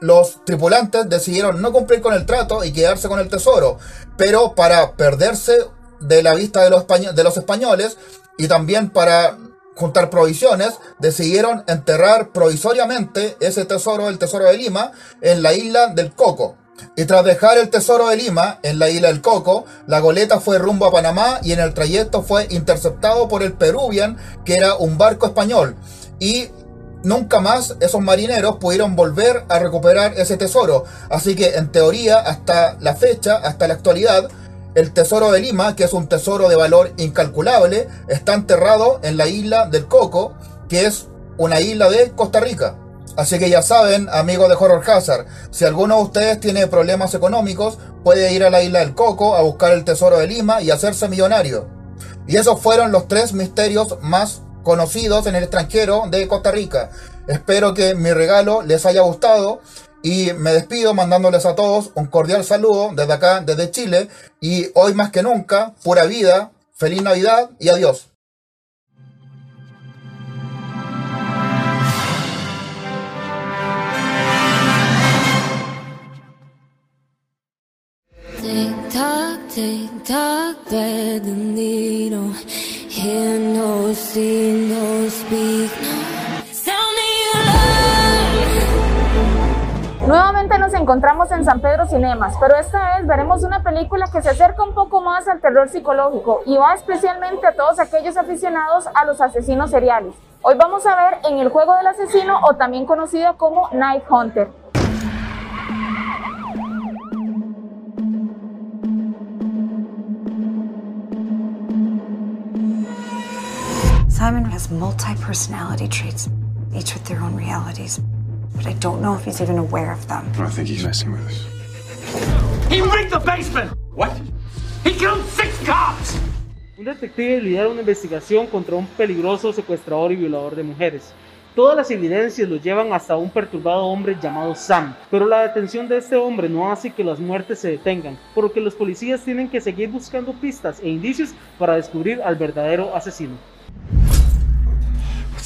Speaker 10: los tripulantes decidieron no cumplir con el trato y quedarse con el tesoro, pero para perderse de la vista de los, de los españoles y también para juntar provisiones, decidieron enterrar provisoriamente ese tesoro, el tesoro de Lima, en la isla del Coco. Y tras dejar el tesoro de Lima en la isla del Coco, la goleta fue rumbo a Panamá y en el trayecto fue interceptado por el Peruvian, que era un barco español. Y nunca más esos marineros pudieron volver a recuperar ese tesoro. Así que en teoría, hasta la fecha, hasta la actualidad, el tesoro de Lima, que es un tesoro de valor incalculable, está enterrado en la isla del Coco, que es una isla de Costa Rica. Así que ya saben, amigos de Horror Hazard, si alguno de ustedes tiene problemas económicos, puede ir a la isla del Coco a buscar el tesoro de Lima y hacerse millonario. Y esos fueron los tres misterios más conocidos en el extranjero de Costa Rica. Espero que mi regalo les haya gustado y me despido mandándoles a todos un cordial saludo desde acá, desde Chile y hoy más que nunca, pura vida, feliz Navidad y adiós.
Speaker 2: Nuevamente nos encontramos en San Pedro Cinemas, pero esta vez veremos una película que se acerca un poco más al terror psicológico y va especialmente a todos aquellos aficionados a los asesinos seriales. Hoy vamos a ver en El Juego del Asesino o también conocido como Night Hunter.
Speaker 11: Simon has multi personality traits, each with their own realities. But I don't know if he's even aware of them.
Speaker 12: I think he's messing with us.
Speaker 13: He rigged the basement!
Speaker 12: What?
Speaker 13: He killed six cops!
Speaker 3: Un detective lidera una investigación contra un peligroso secuestrador y violador de mujeres. Todas las evidencias lo llevan hasta un perturbado hombre llamado Sam, pero la detención de este hombre no hace que las muertes se detengan, por lo que los policías tienen que seguir buscando pistas e indicios para descubrir al verdadero asesino.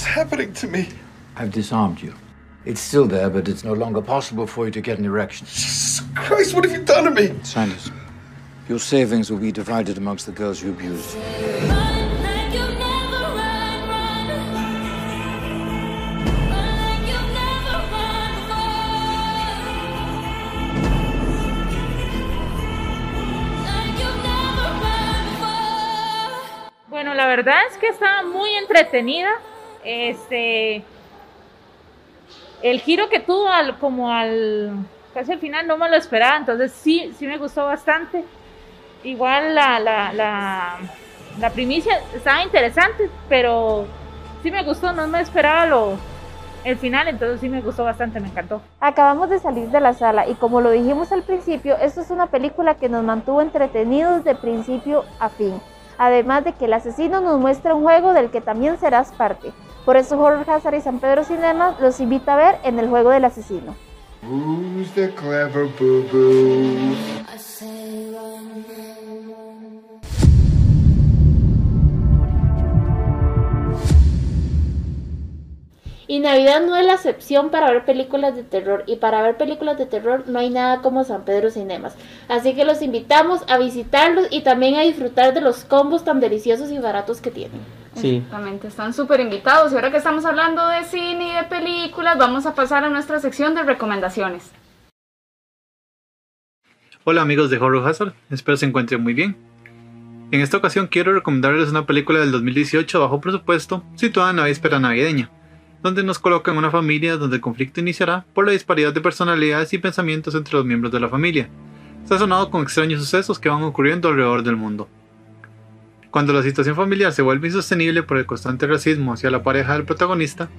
Speaker 12: What's happening to me?
Speaker 14: I've disarmed you. It's still there, but it's no longer possible for you to get an erection.
Speaker 12: Jesus Christ, what have you done to me?
Speaker 14: Silence. Your savings will be divided amongst the girls you abused.
Speaker 2: Bueno, la verdad es que estaba muy entretenida. Este, el giro que tuvo al, como al casi al final no me lo esperaba, entonces sí, sí me gustó bastante. Igual la, la, la primicia estaba interesante, pero sí me gustó, no me esperaba lo, el final, entonces sí me gustó bastante, me encantó.
Speaker 4: Acabamos de salir de la sala y como lo dijimos al principio, esto es una película que nos mantuvo entretenidos de principio a fin. Además de que el asesino nos muestra un juego del que también serás parte. Por eso Horror Hazard y San Pedro Cinema los invita a ver en el juego del asesino.
Speaker 1: Y Navidad no es la excepción para ver películas de terror. Y para ver películas de terror no hay nada como San Pedro Cinemas. Así que los invitamos a visitarlos y también a disfrutar de los combos tan deliciosos y baratos que tienen.
Speaker 2: Sí. Exactamente, están súper invitados. Y ahora que estamos hablando de cine y de películas, vamos a pasar a nuestra sección de recomendaciones.
Speaker 15: Hola amigos de Horror Hazard, espero se encuentren muy bien. En esta ocasión quiero recomendarles una película del 2018 bajo presupuesto, situada en la víspera navideña donde nos colocan una familia donde el conflicto iniciará por la disparidad de personalidades y pensamientos entre los miembros de la familia, sazonado con extraños sucesos que van ocurriendo alrededor del mundo. Cuando la situación familiar se vuelve insostenible por el constante racismo hacia la pareja del protagonista,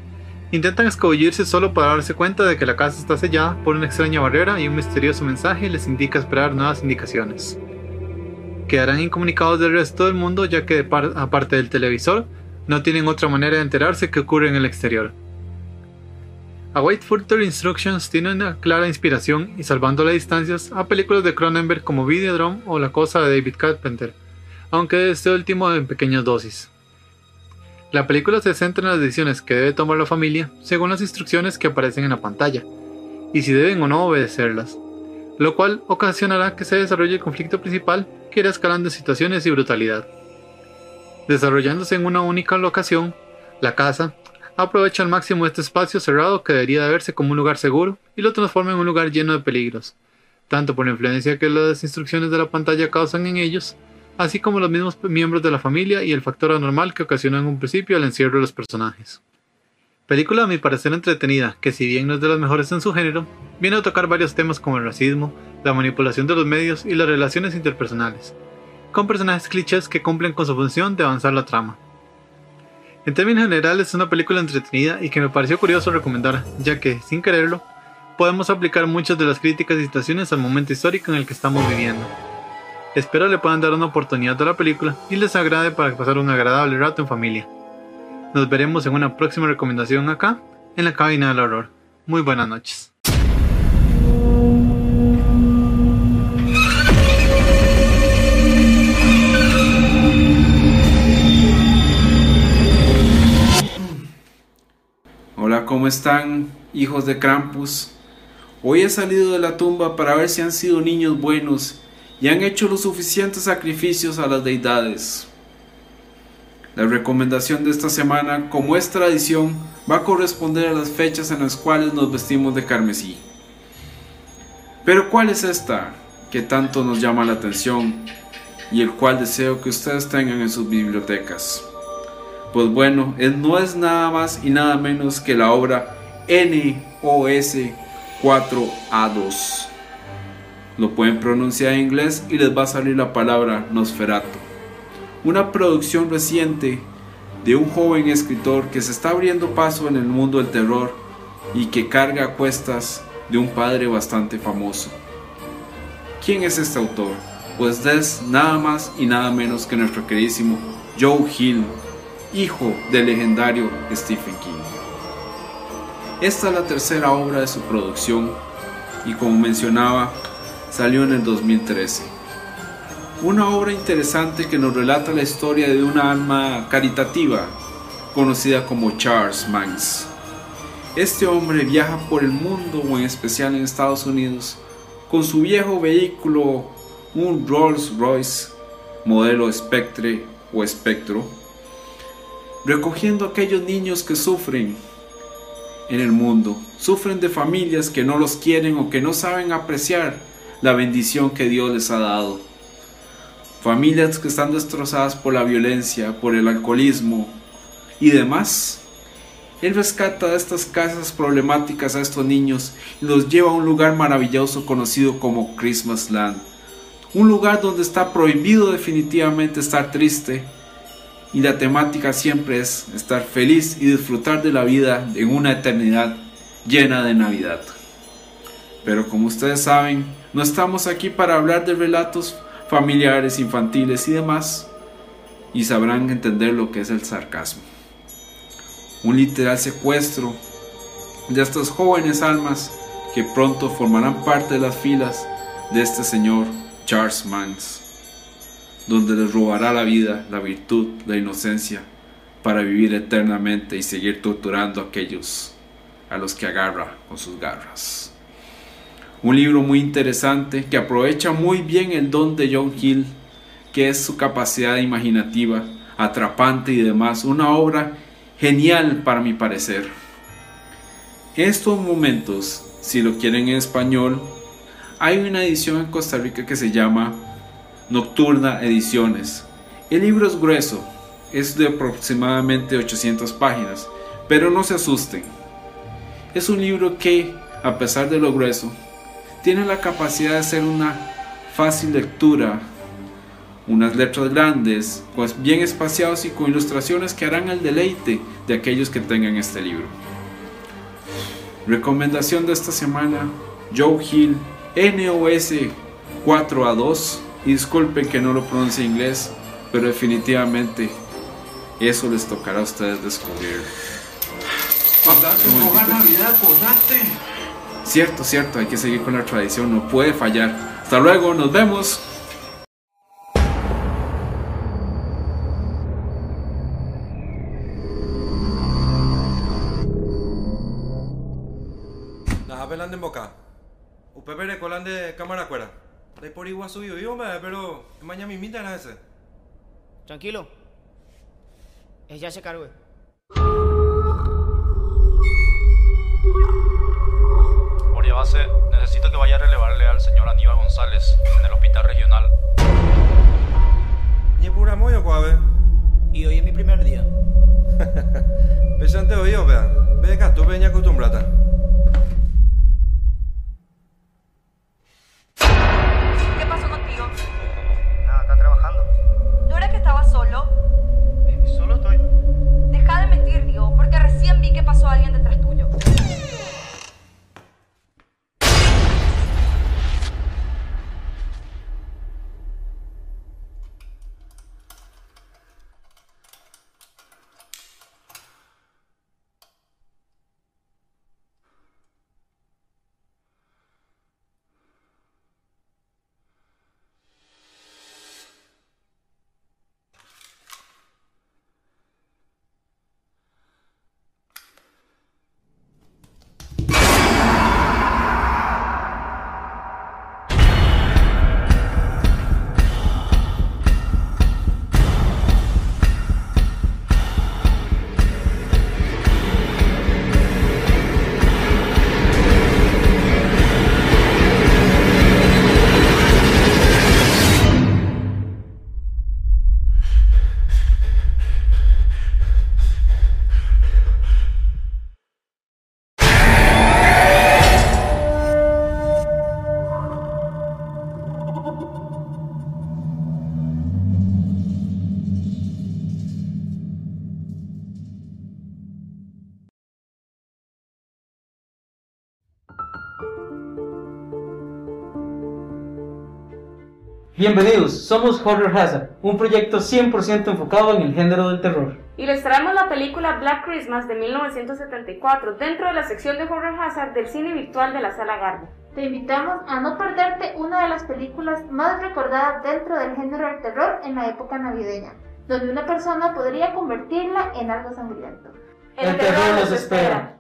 Speaker 15: intentan escabullirse solo para darse cuenta de que la casa está sellada por una extraña barrera y un misterioso mensaje les indica esperar nuevas indicaciones. Quedarán incomunicados del resto del mundo ya que aparte del televisor, no tienen otra manera de enterarse que ocurre en el exterior. Await Further Instructions tiene una clara inspiración y salvando las distancias a películas de Cronenberg como Videodrome o La Cosa de David Carpenter, aunque este último en pequeñas dosis. La película se centra en las decisiones que debe tomar la familia según las instrucciones que aparecen en la pantalla, y si deben o no obedecerlas, lo cual ocasionará que se desarrolle el conflicto principal que irá escalando situaciones y brutalidad. Desarrollándose en una única locación, la casa aprovecha al máximo este espacio cerrado que debería de verse como un lugar seguro y lo transforma en un lugar lleno de peligros, tanto por la influencia que las instrucciones de la pantalla causan en ellos, así como los mismos miembros de la familia y el factor anormal que ocasionó en un principio el encierro de los personajes. Película a mi parecer entretenida, que si bien no es de las mejores en su género, viene a tocar varios temas como el racismo, la manipulación de los medios y las relaciones interpersonales, con personajes clichés que cumplen con su función de avanzar la trama. En términos generales es una película entretenida y que me pareció curioso recomendar, ya que, sin quererlo, podemos aplicar muchas de las críticas y situaciones al momento histórico en el que estamos viviendo. Espero le puedan dar una oportunidad a la película y les agrade para pasar un agradable rato en familia. Nos veremos en una próxima recomendación acá, en la cabina del horror. Muy buenas noches.
Speaker 16: ¿Cómo están, hijos de Krampus? Hoy he salido de la tumba para ver si han sido niños buenos y han hecho los suficientes sacrificios a las deidades. La recomendación de esta semana, como es tradición, va a corresponder a las fechas en las cuales nos vestimos de carmesí. Pero ¿cuál es esta que tanto nos llama la atención y el cual deseo que ustedes tengan en sus bibliotecas? Pues bueno, no es nada más y nada menos que la obra NOS 4A2. Lo pueden pronunciar en inglés y les va a salir la palabra Nosferatu. Una producción reciente de un joven escritor que se está abriendo paso en el mundo del terror y que carga a cuestas de un padre bastante famoso. ¿Quién es este autor? Pues es nada más y nada menos que nuestro queridísimo Joe Hill, hijo del legendario Stephen King. Esta es la tercera obra de su producción y como mencionaba, salió en el 2013. Una obra interesante que nos relata la historia de una alma caritativa conocida como Charles Manx. Este hombre viaja por el mundo o en especial en Estados Unidos con su viejo vehículo, un Rolls Royce modelo Spectre o Spectro, recogiendo a aquellos niños que sufren en el mundo, sufren de familias que no los quieren o que no saben apreciar la bendición que Dios les ha dado. Familias que están destrozadas por la violencia, por el alcoholismo y demás. Él rescata de estas casas problemáticas a estos niños y los lleva a un lugar maravilloso conocido como Christmas Land. Un lugar donde está prohibido definitivamente estar triste, y la temática siempre es estar feliz y disfrutar de la vida en una eternidad llena de Navidad. Pero como ustedes saben, no estamos aquí para hablar de relatos familiares, infantiles y demás, y sabrán entender lo que es el sarcasmo. Un literal secuestro de estas jóvenes almas que pronto formarán parte de las filas de este señor Charles Manx, donde les robará la vida, la virtud, la inocencia, para vivir eternamente y seguir torturando a aquellos a los que agarra con sus garras. Un libro muy interesante que aprovecha muy bien el don de John Hill, que es su capacidad imaginativa, atrapante y demás. Una obra genial para mi parecer. Estos momentos, si lo quieren en español, hay una edición en Costa Rica que se llama Nocturna Ediciones. El libro es grueso, es de aproximadamente 800 páginas, pero no se asusten. Es un libro que, a pesar de lo grueso, tiene la capacidad de ser una fácil lectura, unas letras grandes, pues bien espaciados y con ilustraciones que harán el deleite de aquellos que tengan este libro. Recomendación de esta semana, Joe Hill, NOS 4A2, y disculpen que no lo pronuncie en inglés, pero definitivamente eso les tocará a ustedes descubrir.
Speaker 13: Navidad,
Speaker 16: Cierto, cierto, hay que seguir con la tradición, no puede fallar. Hasta luego, nos vemos.
Speaker 17: pelando en boca. Colan de cámara cuera. De por igual subido yo, pero mañana mi mitad ese.
Speaker 18: Tranquilo. Ella se cargó.
Speaker 19: base, necesito que vaya a relevarle al señor Aníbal González en el hospital regional.
Speaker 17: Ni pura moyo, cuave.
Speaker 18: Y hoy es mi primer día.
Speaker 17: Pesante hoy, vea. Ve acá, tú veña acostumbrada.
Speaker 20: ¿No era que estabas solo?
Speaker 18: Solo estoy.
Speaker 20: Deja de mentir, digo, porque recién vi que pasó alguien detrás tuyo.
Speaker 3: Bienvenidos, somos Horror Hazard, un proyecto 100% enfocado en el género del terror.
Speaker 2: Y les traemos la película Black Christmas de 1974 dentro de la sección de Horror Hazard del cine virtual de la Sala Garbo.
Speaker 1: Te invitamos a no perderte una de las películas más recordadas dentro del género del terror en la época navideña, donde una persona podría convertirla en algo sangriento.
Speaker 3: El, terror nos espera.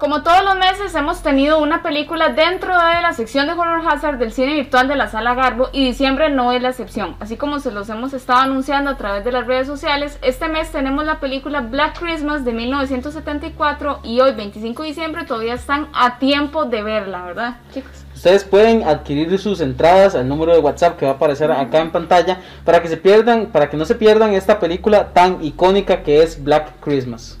Speaker 2: Como todos los meses hemos tenido una película dentro de la sección de Horror Hazard del cine virtual de la Sala Garbo y diciembre no es la excepción. Así como se los hemos estado anunciando a través de las redes sociales, este mes tenemos la película Black Christmas de 1974 y hoy 25 de diciembre todavía están a tiempo de verla, ¿verdad chicos?
Speaker 3: Ustedes pueden adquirir sus entradas al número de WhatsApp que va a aparecer acá en pantalla para que se pierdan, para que no se pierdan esta película tan icónica que es Black Christmas.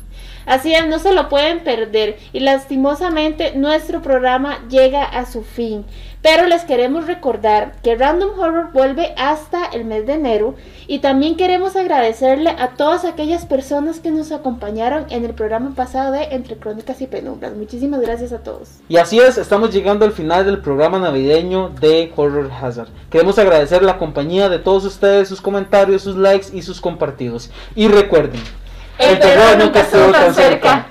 Speaker 1: Así es, no se lo pueden perder. Y lastimosamente nuestro programa llega a su fin. Pero les queremos recordar que Random Horror vuelve hasta el mes de enero y también queremos agradecerle a todas aquellas personas que nos acompañaron en el programa pasado de Entre Crónicas y Penumbras. Muchísimas gracias a todos.
Speaker 3: Y así es, estamos llegando al final del programa navideño de Horror Hazard. Queremos agradecer la compañía de todos ustedes, sus comentarios, sus likes y sus compartidos. Y recuerden, el, terror nunca estuvo tan cerca.